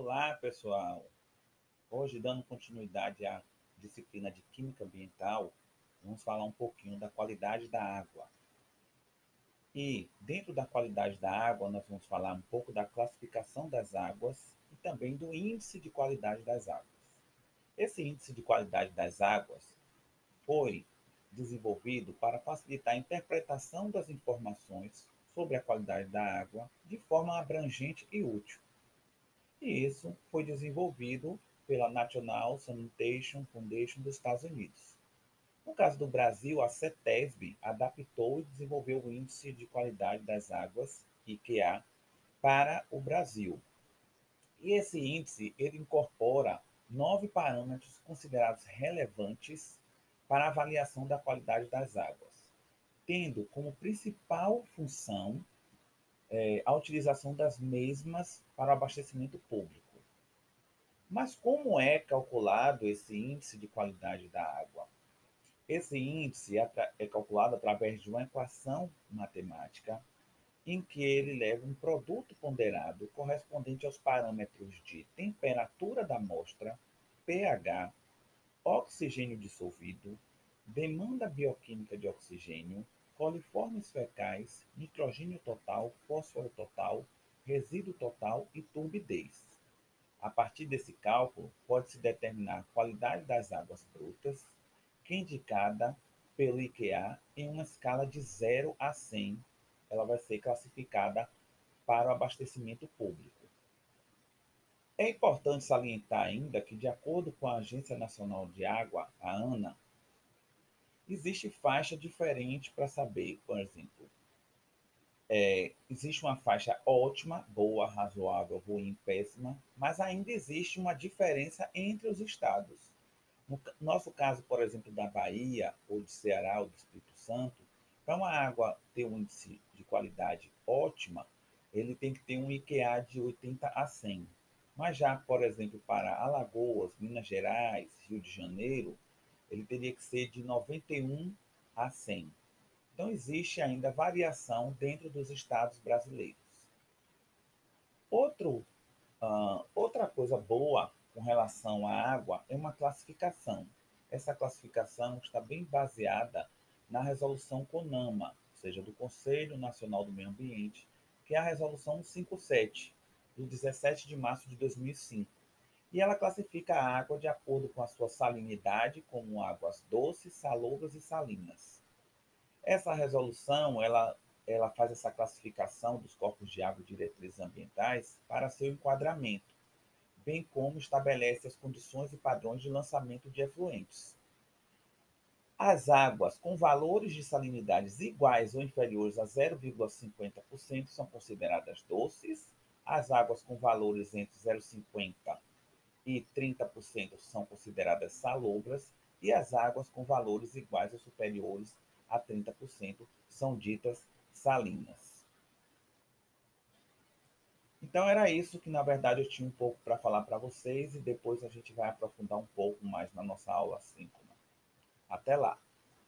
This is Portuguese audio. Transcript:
Olá, pessoal! Hoje, dando continuidade à disciplina de Química Ambiental, vamos falar um pouquinho da qualidade da água. E, dentro da qualidade da água, nós vamos falar um pouco da classificação das águas e também do índice de qualidade das águas. Esse índice de qualidade das águas foi desenvolvido para facilitar a interpretação das informações sobre a qualidade da água de forma abrangente e útil. E isso foi desenvolvido pela National Sanitation Foundation dos Estados Unidos. No caso do Brasil, a CETESB adaptou e desenvolveu o Índice de Qualidade das Águas, IQA, para o Brasil. E esse índice ele incorpora nove parâmetros considerados relevantes para a avaliação da qualidade das águas, tendo como principal função é, a utilização das mesmas para o abastecimento público. Mas como é calculado esse índice de qualidade da água? Esse índice é, é calculado através de uma equação matemática em que ele leva um produto ponderado correspondente aos parâmetros de temperatura da amostra, pH, oxigênio dissolvido, demanda bioquímica de oxigênio, coliformes fecais, nitrogênio total, fósforo total, resíduo total e turbidez. A partir desse cálculo, pode-se determinar a qualidade das águas brutas, que é indicada pelo IQA em uma escala de 0 a 100. Ela vai ser classificada para o abastecimento público. É importante salientar ainda que, de acordo com a Agência Nacional de Água, a ANA, existe faixa diferente para saber, por exemplo, é, existe uma faixa ótima, boa, razoável, ruim, péssima, mas ainda existe uma diferença entre os estados. No nosso caso, por exemplo, da Bahia, ou de Ceará, ou do Espírito Santo, para uma água ter um índice de qualidade ótima, ele tem que ter um IQA de 80 a 100. Mas já, por exemplo, para Alagoas, Minas Gerais, Rio de Janeiro, ele teria que ser de 91 a 100. Então, existe ainda variação dentro dos estados brasileiros. Outro, uh, outra coisa boa com relação à água é uma classificação. Essa classificação está bem baseada na resolução CONAMA, ou seja, do Conselho Nacional do Meio Ambiente, que é a resolução 57, do 17 de março de 2005 e ela classifica a água de acordo com a sua salinidade, como águas doces, salobras e salinas. Essa resolução, ela, ela faz essa classificação dos corpos de água diretrizes ambientais para seu enquadramento, bem como estabelece as condições e padrões de lançamento de efluentes. As águas com valores de salinidades iguais ou inferiores a 0,50% são consideradas doces. As águas com valores entre 0,50% e 30% são consideradas salobras, e as águas com valores iguais ou superiores a 30% são ditas salinas. Então era isso que na verdade eu tinha um pouco para falar para vocês e depois a gente vai aprofundar um pouco mais na nossa aula 5. Até lá!